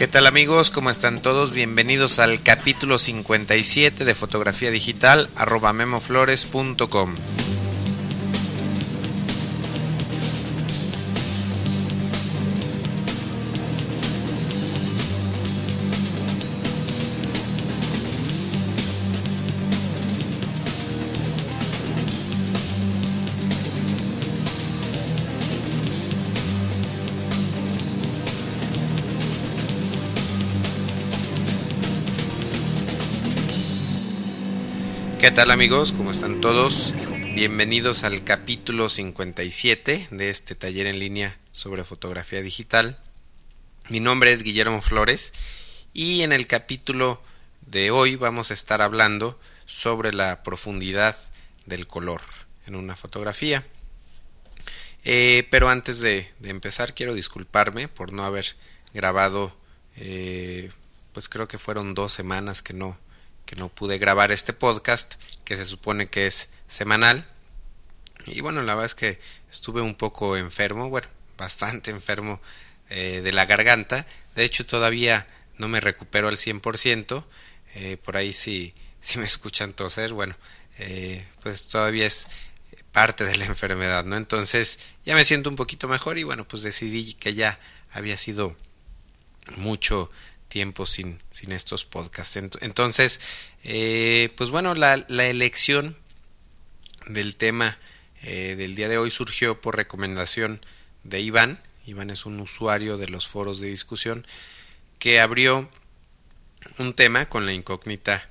¿Qué tal amigos? ¿Cómo están todos? Bienvenidos al capítulo 57 de fotografía digital arroba memoflores.com. ¿Qué tal amigos? ¿Cómo están todos? Bienvenidos al capítulo 57 de este taller en línea sobre fotografía digital. Mi nombre es Guillermo Flores y en el capítulo de hoy vamos a estar hablando sobre la profundidad del color en una fotografía. Eh, pero antes de, empezar quiero disculparme por no haber grabado, eh, pues creo que fueron dos semanas que no, que no pude grabar este podcast, que se supone que es semanal. Y bueno, la verdad es que estuve un poco enfermo, bueno, bastante enfermo eh, de la garganta. De hecho, todavía no me recupero al 100%. Eh, por ahí si, si me escuchan toser, bueno, eh, pues todavía es parte de la enfermedad, ¿no? Entonces ya me siento un poquito mejor y bueno, pues decidí que ya había sido mucho tiempo sin, sin estos podcasts. Entonces, eh, pues bueno, la, la, elección del tema eh, del día de hoy surgió por recomendación de Iván. Iván es un usuario de los foros de discusión que abrió un tema con la incógnita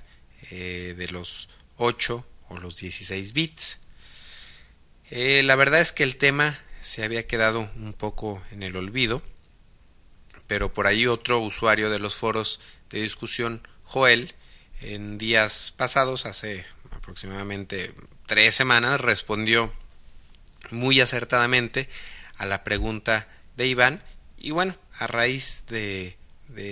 eh, de los 8 o los 16 bits. la verdad es que el tema se había quedado un poco en el olvido pero por ahí otro usuario de los foros de discusión, Joel, en días pasados, hace aproximadamente tres semanas, respondió muy acertadamente a la pregunta de Iván. Y bueno, a raíz de,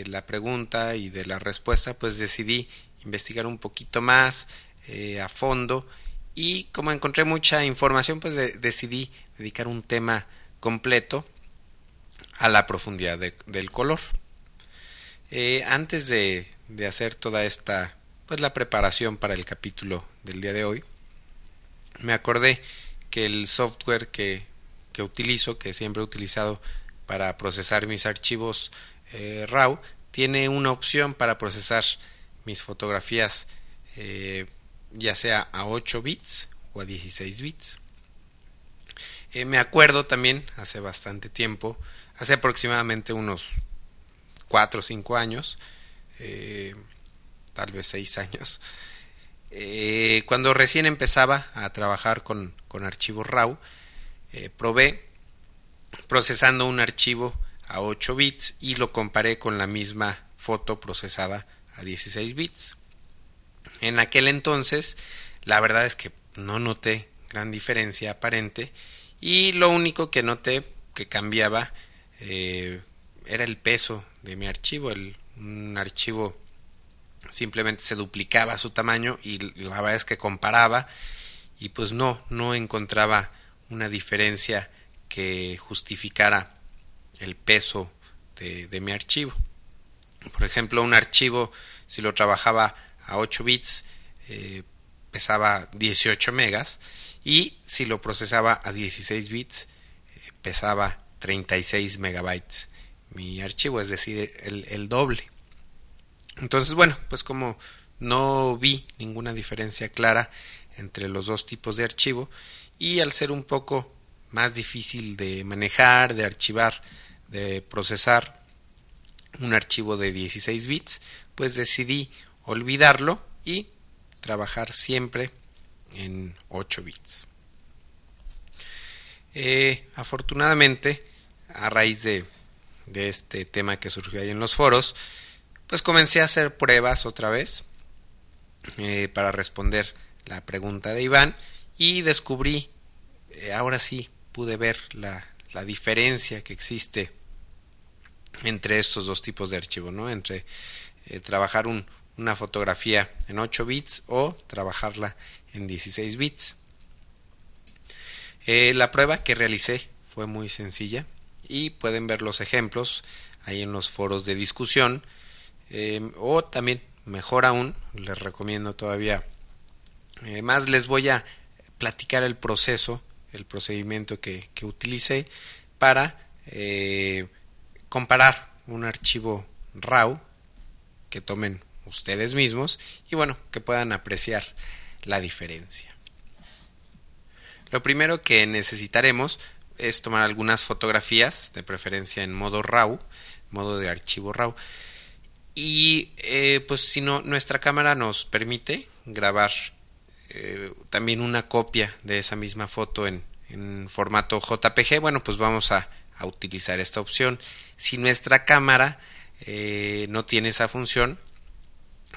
la pregunta y de la respuesta, pues decidí investigar un poquito más eh, a fondo. Y como encontré mucha información, pues decidí dedicar un tema completo a la profundidad del color. Eh, antes de, de, hacer toda esta, pues la preparación para el capítulo del día de hoy, me acordé que el software que, que utilizo, que siempre he utilizado para procesar mis archivos eh, RAW, tiene una opción para procesar mis fotografías eh, ya sea a 8 bits o a 16 bits. me acuerdo también, hace bastante tiempo, hace aproximadamente unos 4 o 5 años, eh, tal vez 6 años, eh, cuando recién empezaba a trabajar con, con archivos RAW, eh, probé procesando un archivo a 8 bits y lo comparé con la misma foto procesada a 16 bits. En aquel entonces, la verdad es que no noté gran diferencia aparente y lo único que noté que cambiaba eh, era el peso de mi archivo. El, un archivo simplemente se duplicaba su tamaño y la verdad es que comparaba y pues no, no encontraba una diferencia que justificara el peso de, mi archivo. Por ejemplo, un archivo, si lo trabajaba a 8 bits, eh, pesaba 18 megas y si lo procesaba a 16 bits, eh, pesaba 36 megabytes mi archivo, es decir, el, doble. Entonces, bueno, pues como no vi ninguna diferencia clara entre los dos tipos de archivo y al ser un poco más difícil de manejar, de archivar, de procesar un archivo de 16 bits, pues decidí olvidarlo y trabajar siempre en 8 bits. Eh, afortunadamente, a raíz de, este tema que surgió ahí en los foros, pues comencé a hacer pruebas otra vez eh, para responder la pregunta de Iván y descubrí, eh, ahora sí pude ver la, diferencia que existe entre estos dos tipos de archivo, ¿no? Entre trabajar un, una fotografía en 8 bits o trabajarla en 16 bits. Eh, la prueba que realicé fue muy sencilla y pueden ver los ejemplos ahí en los foros de discusión. o también, mejor aún, les recomiendo todavía más, les voy a platicar el proceso, el procedimiento que, que utilicé para comparar un archivo RAW que tomen ustedes mismos y bueno, que puedan apreciar la diferencia. Lo primero que necesitaremos es tomar algunas fotografías, de preferencia en modo RAW, modo de archivo RAW. Y eh, pues si no, nuestra cámara nos permite grabar eh, también una copia de esa misma foto en, formato JPG, bueno, pues vamos a, a, utilizar esta opción. Si nuestra cámara eh, no tiene esa función,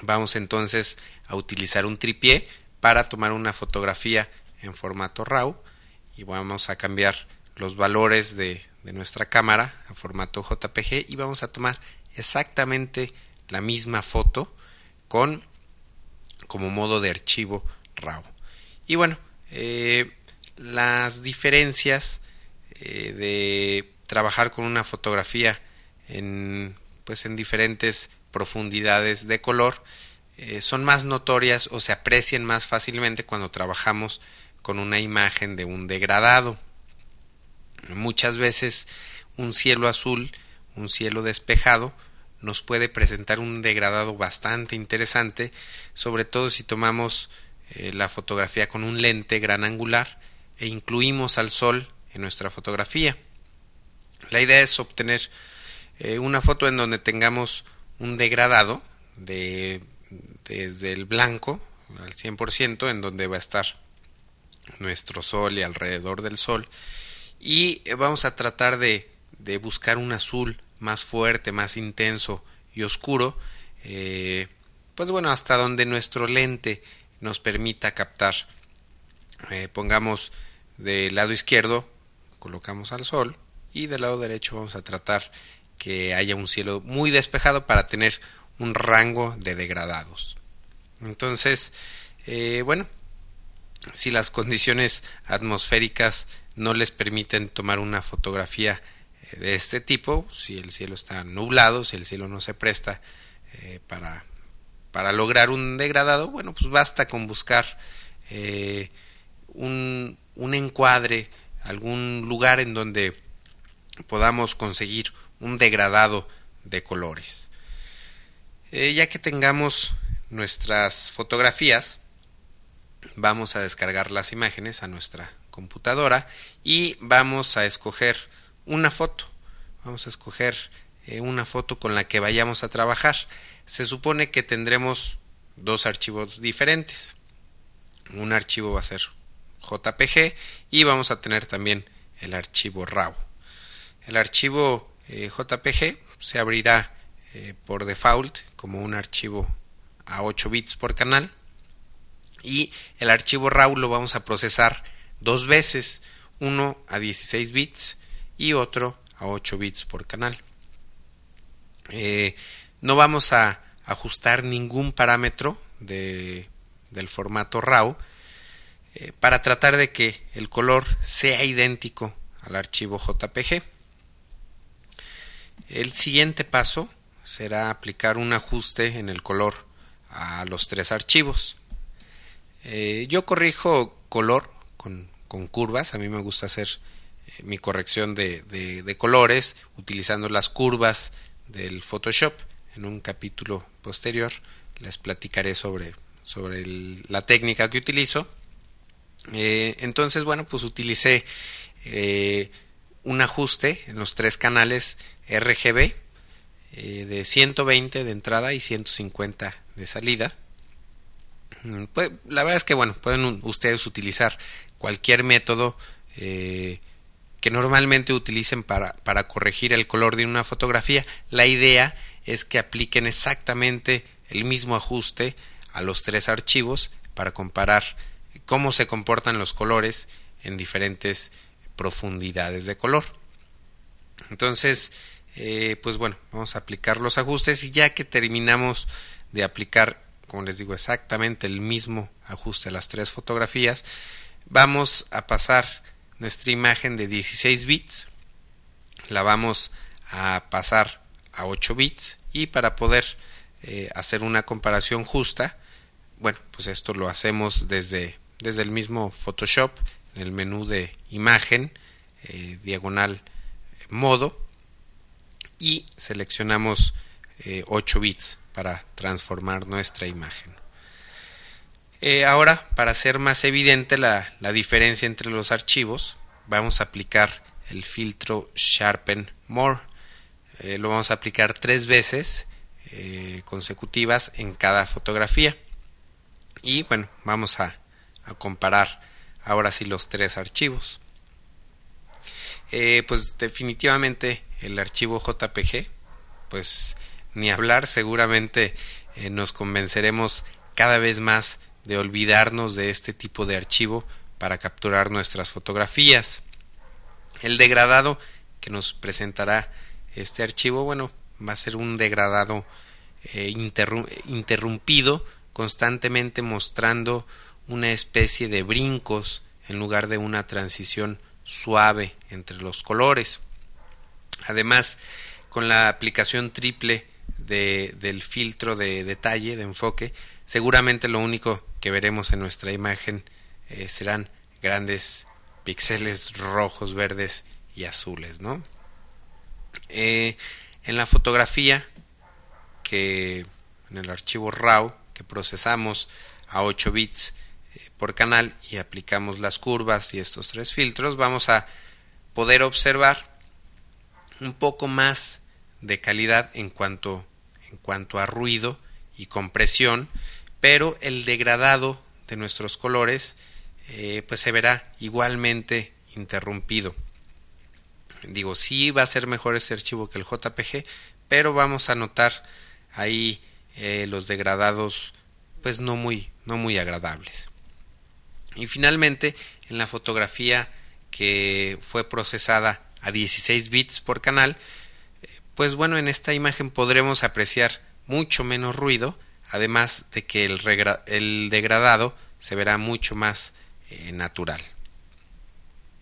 vamos entonces a utilizar un tripié para tomar una fotografía en formato RAW y vamos a cambiar los valores de, nuestra cámara a formato JPG y vamos a tomar exactamente la misma foto con como modo de archivo RAW. Y bueno, eh, las diferencias eh, de trabajar con una fotografía en pues en diferentes profundidades de color eh, son más notorias o se aprecian más fácilmente cuando trabajamos con una imagen de un degradado. Muchas veces un cielo azul, un cielo despejado, nos puede presentar un degradado bastante interesante, sobre todo si tomamos eh, la fotografía con un lente gran angular e incluimos al sol en nuestra fotografía. La idea es obtener eh, una foto en donde tengamos un degradado de desde el blanco al 100% en donde va a estar nuestro sol y alrededor del sol y vamos a tratar de, de buscar un azul más fuerte, más intenso y oscuro eh, pues bueno hasta donde nuestro lente nos permita captar eh, pongamos del lado izquierdo colocamos al sol y del lado derecho vamos a tratar que haya un cielo muy despejado para tener un rango de degradados. Entonces, eh, bueno, si las condiciones atmosféricas no les permiten tomar una fotografía eh, de este tipo, si el cielo está nublado, si el cielo no se presta eh, para, para lograr un degradado, bueno, pues basta con buscar un, un encuadre, algún lugar en donde podamos conseguir un degradado de colores. Eh, ya que tengamos nuestras fotografías, vamos a descargar las imágenes a nuestra computadora y vamos a escoger una foto. Vamos a escoger eh, una foto con la que vayamos a trabajar. Se supone que tendremos dos archivos diferentes. Un archivo va a ser JPG y vamos a tener también el archivo RAW. El archivo eh, JPG se abrirá eh, por default como un archivo a 8 bits por canal y el archivo RAW lo vamos a procesar dos veces, uno a 16 bits y otro a 8 bits por canal. Eh, no vamos a ajustar ningún parámetro de, del formato RAW eh, para tratar de que el color sea idéntico al archivo JPG. El siguiente paso será aplicar un ajuste en el color a los tres archivos. Eh, yo corrijo color con, curvas, a mí me gusta hacer eh, mi corrección de, colores utilizando las curvas del Photoshop. En un capítulo posterior les platicaré sobre, la técnica que utilizo. Eh, entonces, bueno, pues utilicé un ajuste en los tres canales RGB de 120 de entrada y 150 de salida. Mm, pues, la verdad es que bueno, pueden ustedes utilizar cualquier método eh, que normalmente utilicen para, para corregir el color de una fotografía. La idea es que apliquen exactamente el mismo ajuste a los tres archivos para comparar cómo se comportan los colores en diferentes profundidades de color. Entonces, eh, pues bueno, vamos a aplicar los ajustes y ya que terminamos de aplicar, como les digo, exactamente el mismo ajuste a las tres fotografías, vamos a pasar nuestra imagen de 16 bits, la vamos a pasar a 8 bits y para poder eh, hacer una comparación justa, bueno, pues esto lo hacemos desde, desde el mismo Photoshop, en el menú de imagen, eh, diagonal modo, y seleccionamos 8 bits para transformar nuestra imagen. ahora, para hacer más evidente la, la diferencia entre los archivos, vamos a aplicar el filtro Sharpen More. Eh, lo vamos a aplicar tres veces eh, consecutivas en cada fotografía. Y bueno, vamos a, comparar ahora sí los tres archivos. Eh, pues definitivamente el archivo JPG, pues ni hablar, seguramente nos convenceremos cada vez más de olvidarnos de este tipo de archivo para capturar nuestras fotografías. El degradado que nos presentará este archivo, bueno, va a ser un degradado eh, interrumpido, constantemente mostrando una especie de brincos en lugar de una transición suave entre los colores. Además, con la aplicación triple de, del filtro de detalle, de enfoque, seguramente lo único que veremos en nuestra imagen eh, serán grandes píxeles rojos, verdes y azules, ¿no? Eh, en la fotografía que en el archivo RAW que procesamos a 8 bits eh, por canal y aplicamos las curvas y estos tres filtros, vamos a poder observar un poco más de calidad en cuanto, en cuanto a ruido y compresión, pero el degradado de nuestros colores eh, pues se verá igualmente interrumpido. Digo, sí va a ser mejor este archivo que el JPG, pero vamos a notar ahí eh, los degradados pues no muy, no muy agradables. Y finalmente, en la fotografía que fue procesada a 16 bits por canal, pues bueno, en esta imagen podremos apreciar mucho menos ruido, además de que el, degradado se verá mucho más eh, natural.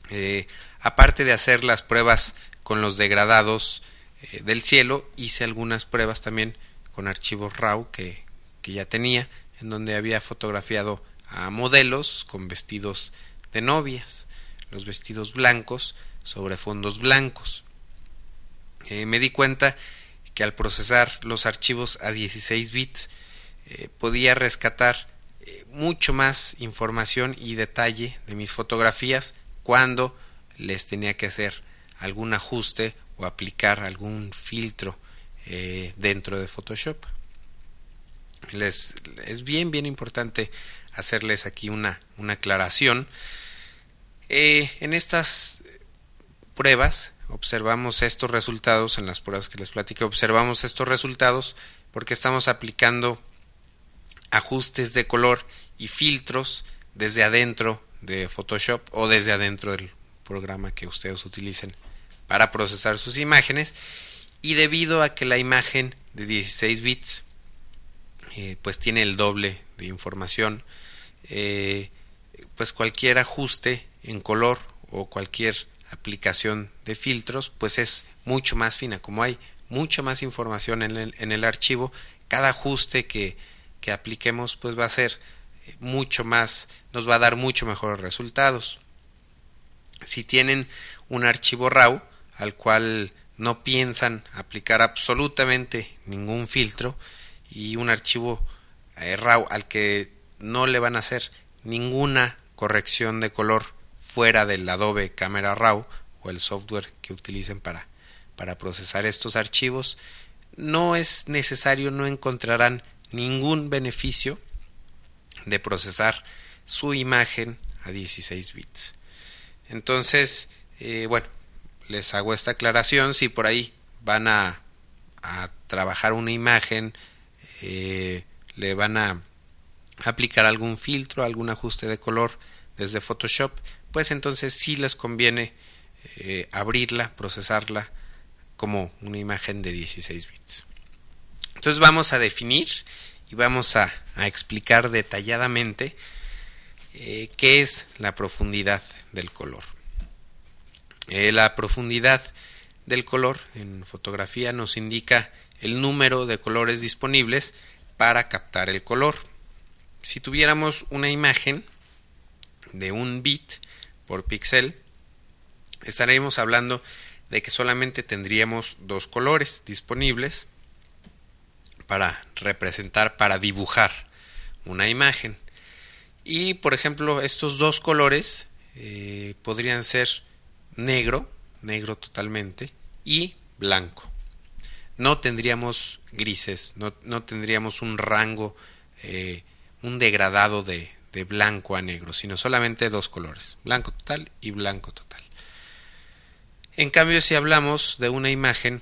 Eh, aparte de hacer las pruebas con los degradados eh, del cielo, hice algunas pruebas también con archivos RAW que ya tenía, en donde había fotografiado a modelos con vestidos de novias, los vestidos blancos sobre fondos blancos. Me di cuenta que al procesar los archivos a 16 bits podía rescatar mucho más información y detalle de mis fotografías cuando les tenía que hacer algún ajuste o aplicar algún filtro eh, dentro de Photoshop. Les, es bien, bien importante hacerles aquí una, una aclaración. Eh, en estas pruebas observamos estos resultados, en las pruebas que les platiqué, observamos estos resultados porque estamos aplicando ajustes de color y filtros desde adentro de Photoshop o desde adentro del programa que ustedes utilicen para procesar sus imágenes. Y debido a que la imagen de 16 bits eh, pues tiene el doble de información eh, pues cualquier ajuste en color o cualquier aplicación de filtros pues es mucho más fina como hay mucha más información en el, en el archivo cada ajuste que que apliquemos pues va a ser eh, mucho más, nos va a dar mucho mejores resultados. Si tienen un archivo RAW al cual no piensan aplicar absolutamente ningún filtro y un archivo eh, RAW al que no le van a hacer ninguna corrección de color fuera del Adobe Camera RAW o el software que utilicen para, para procesar estos archivos, no es necesario, no encontrarán ningún beneficio de procesar su imagen a 16 bits. Entonces, eh, bueno, les hago esta aclaración. Si por ahí van a, a trabajar una imagen, eh, le van a aplicar algún filtro, algún ajuste de color desde Photoshop, pues entonces sí les conviene eh, abrirla, procesarla como una imagen de 16 bits. Entonces vamos a definir y vamos a, explicar detalladamente eh, qué es la profundidad del color. Eh, la profundidad del color en fotografía nos indica el número de colores disponibles para captar el color. Si tuviéramos una imagen de un bit por píxel, estaríamos hablando de que solamente tendríamos dos colores disponibles para representar, para dibujar una imagen. Y por ejemplo, estos dos colores eh, podrían ser negro, negro totalmente, y blanco. No tendríamos grises, no, tendríamos un rango, eh, un degradado de, de blanco a negro, sino solamente dos colores, blanco total y blanco total. En cambio, si hablamos de una imagen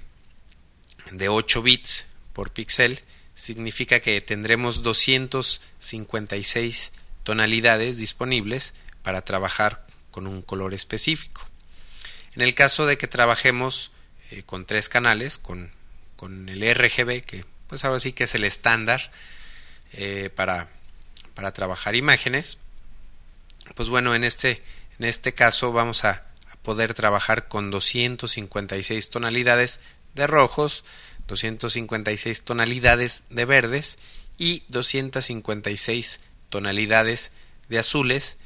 de 8 bits por píxel, significa que tendremos 256 tonalidades disponibles para trabajar con un color específico. En el caso de que trabajemos eh, con tres canales, con, con, el RGB, que pues ahora sí que es el estándar eh, para, para trabajar imágenes, pues bueno, en este, en este caso vamos a, poder trabajar con 256 tonalidades de rojos, 256 tonalidades de verdes y 256 tonalidades de azules.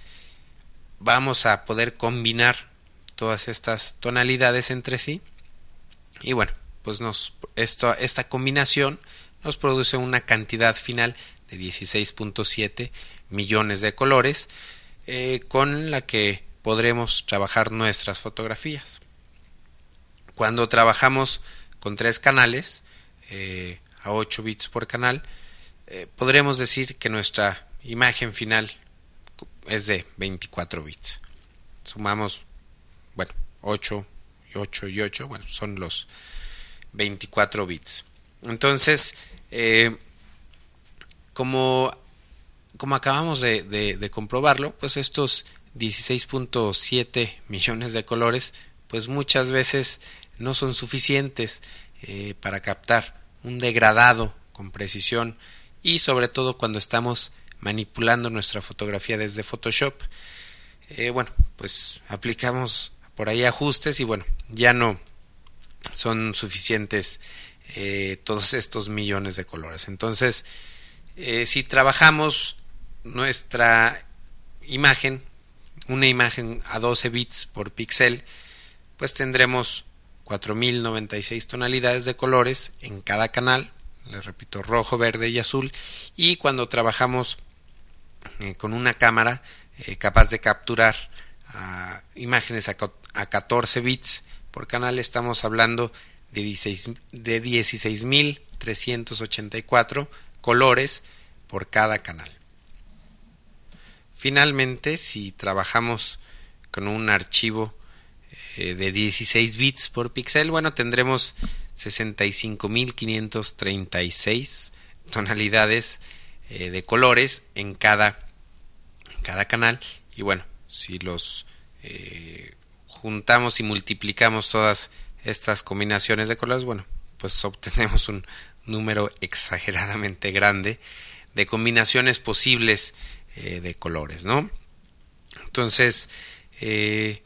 Vamos a poder combinar todas estas tonalidades entre sí. Y bueno, pues nos, esto, esta combinación nos produce una cantidad final de 16.7 millones de colores eh, con la que podremos trabajar nuestras fotografías. Cuando trabajamos con tres canales, eh, a 8 bits por canal, eh, podremos decir que nuestra imagen final es de 24 bits. Sumamos, bueno, 8 y 8 y 8, bueno, son los 24 bits. Entonces, como, como acabamos de, de comprobarlo, pues estos 16.7 millones de colores, pues muchas veces no son suficientes eh, para captar un degradado con precisión y sobre todo cuando estamos manipulando nuestra fotografía desde Photoshop. Eh, bueno, pues aplicamos por ahí ajustes y bueno, ya no son suficientes eh, todos estos millones de colores. Entonces, si trabajamos nuestra imagen una imagen a 12 bits por píxel, pues tendremos 4096 tonalidades de colores en cada canal, les repito, rojo, verde y azul, y cuando trabajamos eh, con una cámara eh, capaz de capturar ah, imágenes a, 14 bits por canal, estamos hablando de 16.384 colores por cada canal. Finalmente, si trabajamos con un archivo eh, de 16 bits por píxel, bueno, tendremos 65.536 tonalidades eh, de colores en cada, en cada canal. Y bueno, si los eh, juntamos y multiplicamos todas estas combinaciones de colores, bueno, pues obtenemos un número exageradamente grande de combinaciones posibles eh, de colores, ¿no? Entonces, eh,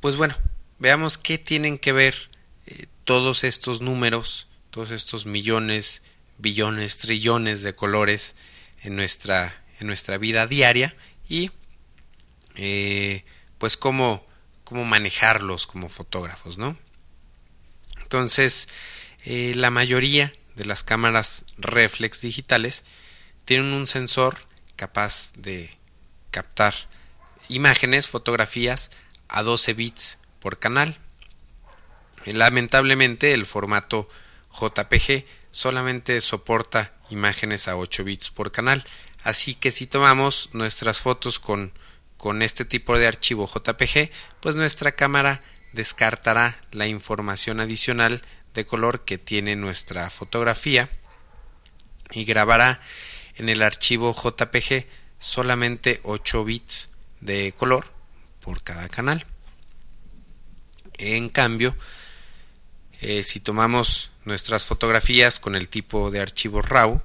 pues bueno, veamos qué tienen que ver eh, todos estos números, todos estos millones, billones, trillones de colores en nuestra, en nuestra vida diaria y pues cómo, cómo manejarlos como fotógrafos, ¿no? Entonces, la mayoría de las cámaras reflex digitales tienen un sensor capaz de captar imágenes, fotografías a 12 bits por canal. Lamentablemente el formato JPG solamente soporta imágenes a 8 bits por canal, así que si tomamos nuestras fotos con, con este tipo de archivo JPG, pues nuestra cámara descartará la información adicional de color que tiene nuestra fotografía y grabará en el archivo JPG solamente 8 bits de color por cada canal. En cambio, eh, si tomamos nuestras fotografías con el tipo de archivo RAW,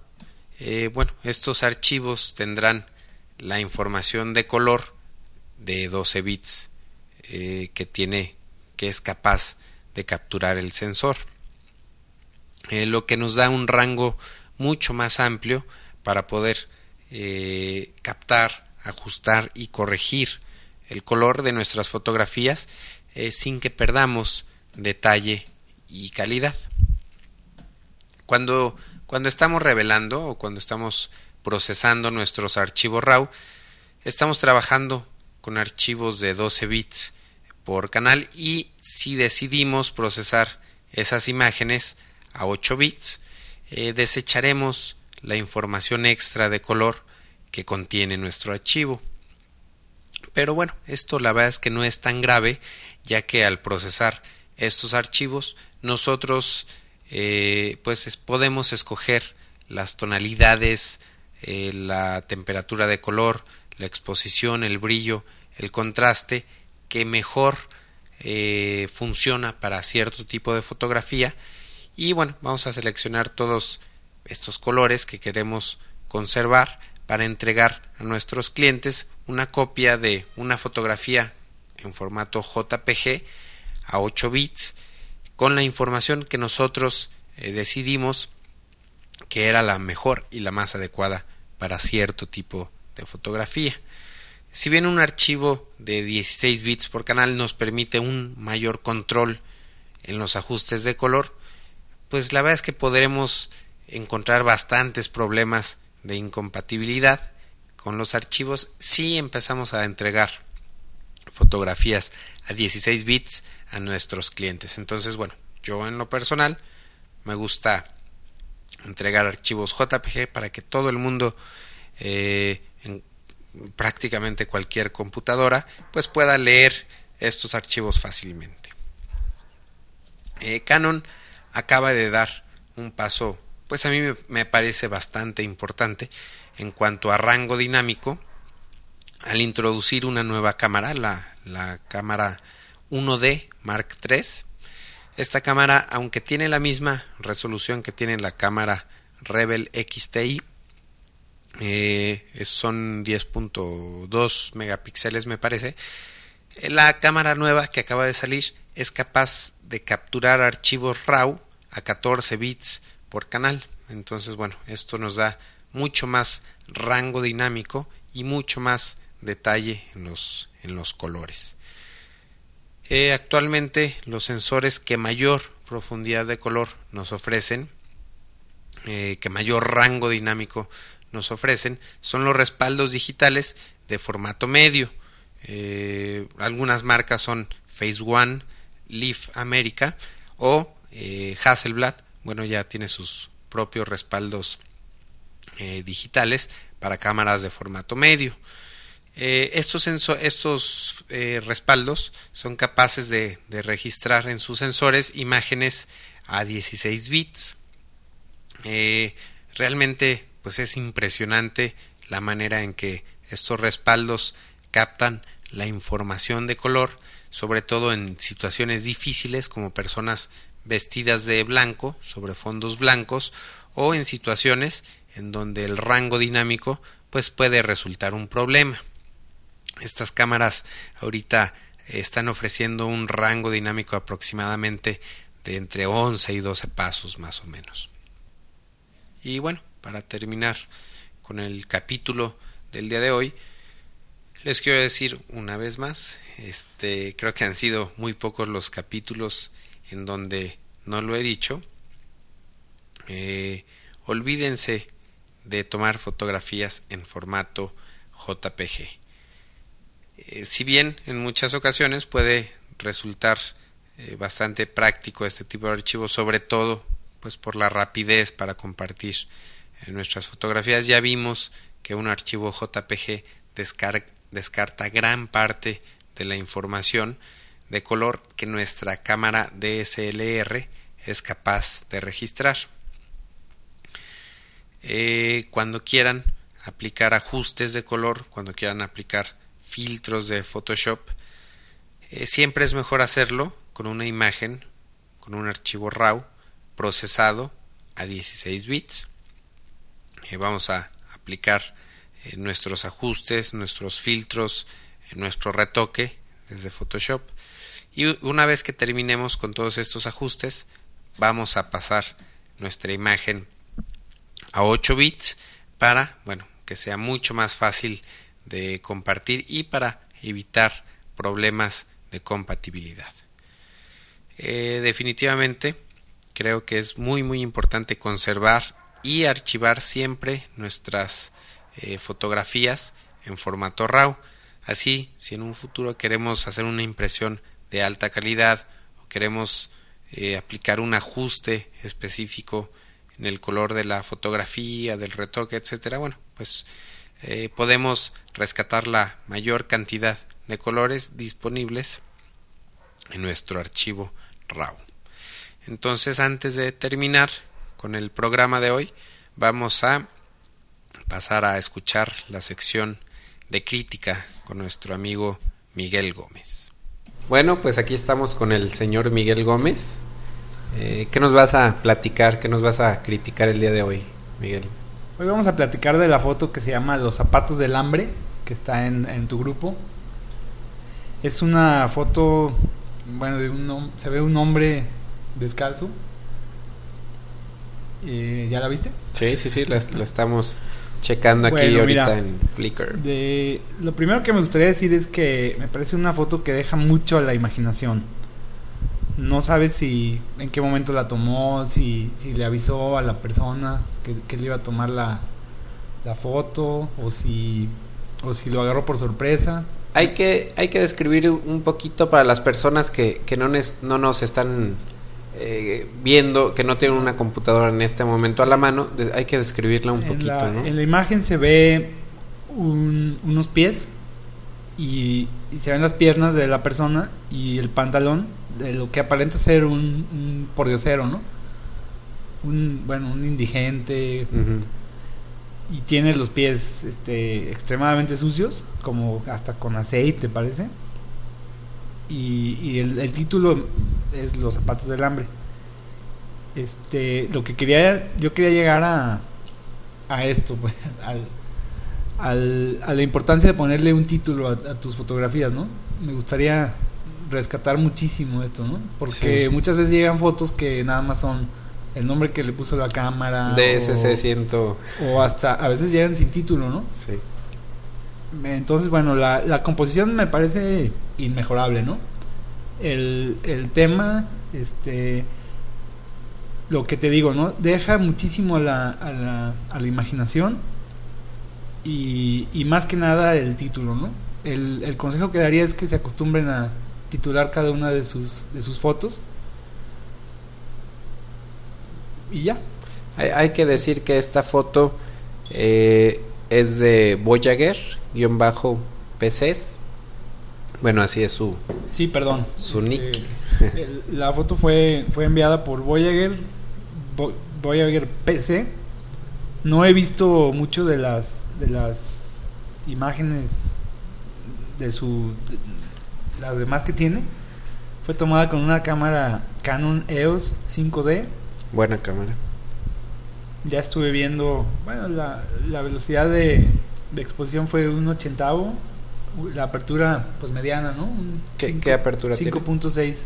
eh, bueno, estos archivos tendrán la información de color de 12 bits eh, que tiene, que es capaz de capturar el sensor, eh, lo que nos da un rango mucho más amplio para poder eh, captar, ajustar y corregir el color de nuestras fotografías eh, sin que perdamos detalle y calidad. Cuando, cuando estamos revelando o cuando estamos procesando nuestros archivos RAW, estamos trabajando con archivos de 12 bits por canal y si decidimos procesar esas imágenes a 8 bits, eh, desecharemos la información extra de color que contiene nuestro archivo. Pero bueno, esto la verdad es que no es tan grave, ya que al procesar estos archivos nosotros eh, pues podemos escoger las tonalidades, eh, la temperatura de color, la exposición, el brillo, el contraste que mejor funciona para cierto tipo de fotografía y bueno vamos a seleccionar todos estos colores que queremos conservar para entregar a nuestros clientes una copia de una fotografía en formato JPG a 8 bits con la información que nosotros eh, decidimos que era la mejor y la más adecuada para cierto tipo de fotografía. Si bien un archivo de 16 bits por canal nos permite un mayor control en los ajustes de color, pues la verdad es que podremos encontrar bastantes problemas de incompatibilidad con los archivos si empezamos a entregar fotografías a 16 bits a nuestros clientes. Entonces, bueno, yo en lo personal me gusta entregar archivos JPG para que todo el mundo eh, en prácticamente cualquier computadora pues pueda leer estos archivos fácilmente. Eh, Canon acaba de dar un paso pues a mí me, parece bastante importante en cuanto a rango dinámico al introducir una nueva cámara, la, la cámara 1D Mark III. Esta cámara, aunque tiene la misma resolución que tiene la cámara Rebel XTI, eh, son 10.2 megapíxeles me parece, la cámara nueva que acaba de salir es capaz de capturar archivos RAW a 14 bits por canal. Entonces, bueno, esto nos da mucho más rango dinámico y mucho más detalle en los, en los colores. Eh, actualmente los sensores que mayor profundidad de color nos ofrecen, eh, que mayor rango dinámico nos ofrecen, son los respaldos digitales de formato medio. Eh, algunas marcas son Phase One, Leaf America o Hasselblad bueno, ya tiene sus propios respaldos eh, digitales para cámaras de formato medio. Eh, estos, estos eh, respaldos son capaces de, de, registrar en sus sensores imágenes a 16 bits. realmente pues es impresionante la manera en que estos respaldos captan la información de color, sobre todo en situaciones difíciles como personas vestidas de blanco sobre fondos blancos o en situaciones en donde el rango dinámico pues puede resultar un problema. Estas cámaras ahorita están ofreciendo un rango dinámico aproximadamente de entre 11 y 12 pasos más o menos. Y bueno, para terminar con el capítulo del día de hoy, les quiero decir una vez más, este creo que han sido muy pocos los capítulos en donde no lo he dicho, eh, olvídense de tomar fotografías en formato JPG. Eh, si bien en muchas ocasiones puede resultar eh, bastante práctico este tipo de archivos, sobre todo pues por la rapidez para compartir nuestras fotografías, ya vimos que un archivo JPG descarta gran parte de la información de color que nuestra cámara DSLR es capaz de registrar. Eh, cuando quieran aplicar ajustes de color, cuando quieran aplicar filtros de Photoshop, eh, siempre es mejor hacerlo con una imagen, con un archivo RAW procesado a 16 bits. Eh, vamos a aplicar nuestros ajustes, nuestros filtros, nuestro retoque desde Photoshop Y una vez que terminemos con todos estos ajustes, vamos a pasar nuestra imagen a 8 bits para, bueno, que sea mucho más fácil de compartir y para evitar problemas de compatibilidad. Eh, definitivamente creo que es muy muy importante conservar y archivar siempre nuestras eh, fotografías en formato RAW. Así, si en un futuro queremos hacer una impresión de alta calidad o queremos eh, aplicar un ajuste específico en el color de la fotografía, del retoque, etcétera, bueno, pues eh, podemos rescatar la mayor cantidad de colores disponibles en nuestro archivo RAW. Entonces, antes de terminar con el programa de hoy, vamos a pasar a escuchar la sección de crítica con nuestro amigo Miguel Gómez. Bueno, pues aquí estamos con el señor Miguel Gómez. Eh, ¿Qué nos vas a platicar? ¿Qué nos vas a criticar el día de hoy, Miguel? Hoy vamos a platicar de la foto que se llama Los zapatos del hambre, que está en, tu grupo. Es una foto, bueno, de un, se ve un hombre descalzo. Eh, ¿Ya la viste? Sí, sí, sí, la, estamos checando aquí ahorita en Flickr. De, lo primero que me gustaría decir es que me parece una foto que deja mucho a la imaginación. No sabes si en qué momento la tomó, si, si le avisó a la persona que, que le iba a tomar la, la foto o si, o si lo agarró por sorpresa. Hay que, hay que describir un poquito para las personas que, que no, no nos están eh, viendo que no tienen una computadora en este momento a la mano, hay que describirla un poquito. En la imagen se ve unos pies y, se ven las piernas de la persona y el pantalón de lo que aparenta ser un, un pordiosero, ¿no? Un, bueno, un indigente. Y tiene los pies este, extremadamente sucios, como hasta con aceite, parece. Y, el, título es Los zapatos del hambre. Este, lo que quería, yo quería llegar a, a esto, pues, al, a la importancia de ponerle un título a, tus fotografías, ¿no? Me gustaría rescatar muchísimo esto, ¿no? Porque muchas veces llegan fotos que nada más son el nombre que le puso la cámara. DSC siento. O hasta, a veces llegan sin título, ¿no? Sí. Entonces, bueno, la, la composición me parece inmejorable, ¿no? El, el tema, este, lo que te digo, ¿no? Deja muchísimo a la, a la, a la imaginación y, y, más que nada el título, ¿no? El, el, consejo que daría es que se acostumbren a titular cada una de sus, de sus fotos y ya. Hay, hay que decir que esta foto eh, es de Voyager, guion bajo PCs. Bueno, así es su. Sí, perdón. Su este, nick. la foto fue, fue enviada por Voyager, Voyager PC. No he visto mucho de las de las imágenes de su las demás que tiene. Fue tomada con una cámara Canon EOS 5D. Buena cámara. Ya estuve viendo, bueno, la, la velocidad de, de exposición fue un ochentavo. La apertura, pues mediana, ¿no? ¿Qué, ¿Qué, apertura 5.6.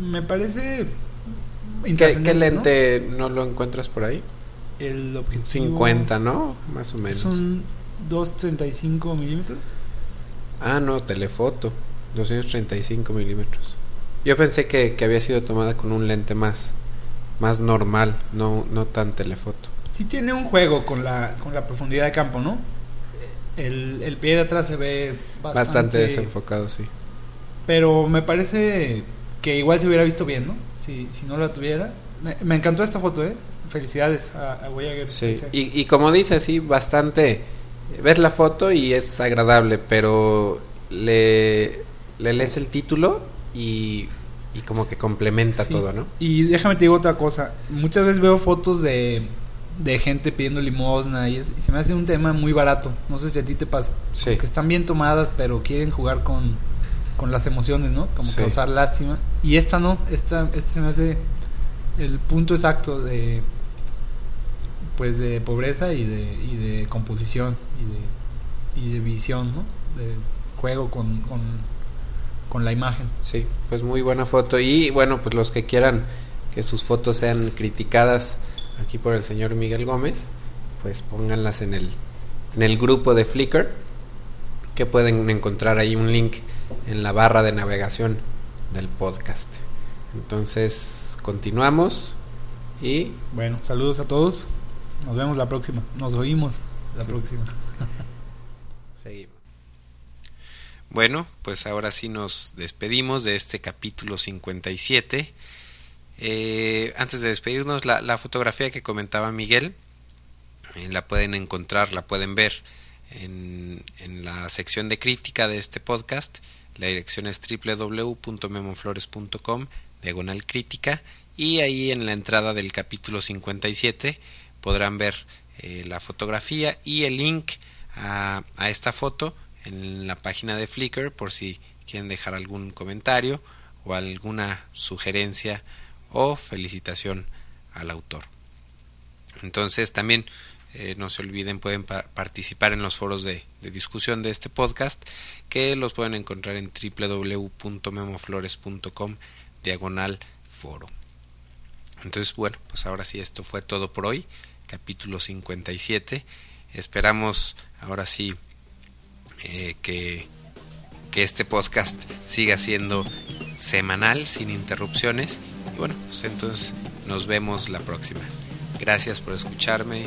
Me parece. ¿Qué, ¿Qué, lente ¿no? lo encuentras por ahí? El objetivo. 50, ¿no? Más o menos. Son 235 milímetros. Ah, no, telefoto. 235 milímetros. Yo pensé que, que, había sido tomada con un lente más, más normal, no, no tan telefoto sí tiene un juego con la, con la profundidad de campo, ¿no? El, el pie de atrás se ve bastante, bastante desenfocado, sí. Pero me parece que igual se hubiera visto bien, ¿no? Si, si no la tuviera. Me, me, encantó esta foto, ¿eh? Felicidades a, a Voyager. Sí, y, y como dice, sí, bastante... Ves la foto y es agradable, pero le, le lees el título y, y como que complementa sí. todo, ¿no? Y déjame te digo otra cosa. Muchas veces veo fotos de de gente pidiendo limosna y, es, y, se me hace un tema muy barato. No sé si a ti te pasa. Sí. Que están bien tomadas, pero quieren jugar con, con las emociones, ¿no? Como sí. causar lástima. Y esta no, esta, esta se me hace el punto exacto de pues de pobreza y de, y de composición y de, y de visión, ¿no? De juego con, con, con la imagen. Sí, pues muy buena foto. Y bueno, pues los que quieran que sus fotos sean criticadas aquí por el señor Miguel Gómez, pues pónganlas en el, en el grupo de Flickr, que pueden encontrar ahí un link en la barra de navegación del podcast. Entonces, continuamos y... Bueno, saludos a todos. Nos vemos la próxima. Nos oímos la próxima. Seguimos. Bueno, pues ahora sí nos despedimos de este capítulo 57. Eh, antes de despedirnos, la, fotografía que comentaba Miguel, eh, la pueden encontrar, la pueden ver en, la sección de crítica de este podcast. La dirección es www.memoflores.com, diagonal crítica, y ahí en la entrada del capítulo 57 podrán ver eh, la fotografía y el link a esta foto en la página de Flickr por si quieren dejar algún comentario o alguna sugerencia o felicitación al autor. Entonces también eh, no se olviden, pueden pa participar en los foros de, de, discusión de este podcast que los pueden encontrar en www.memoflores.com diagonal foro. Entonces, bueno, pues ahora sí, esto fue todo por hoy, capítulo 57. Esperamos ahora sí eh, que, que este podcast siga siendo semanal, sin interrupciones. Bueno, pues entonces nos vemos la próxima. Gracias por escucharme.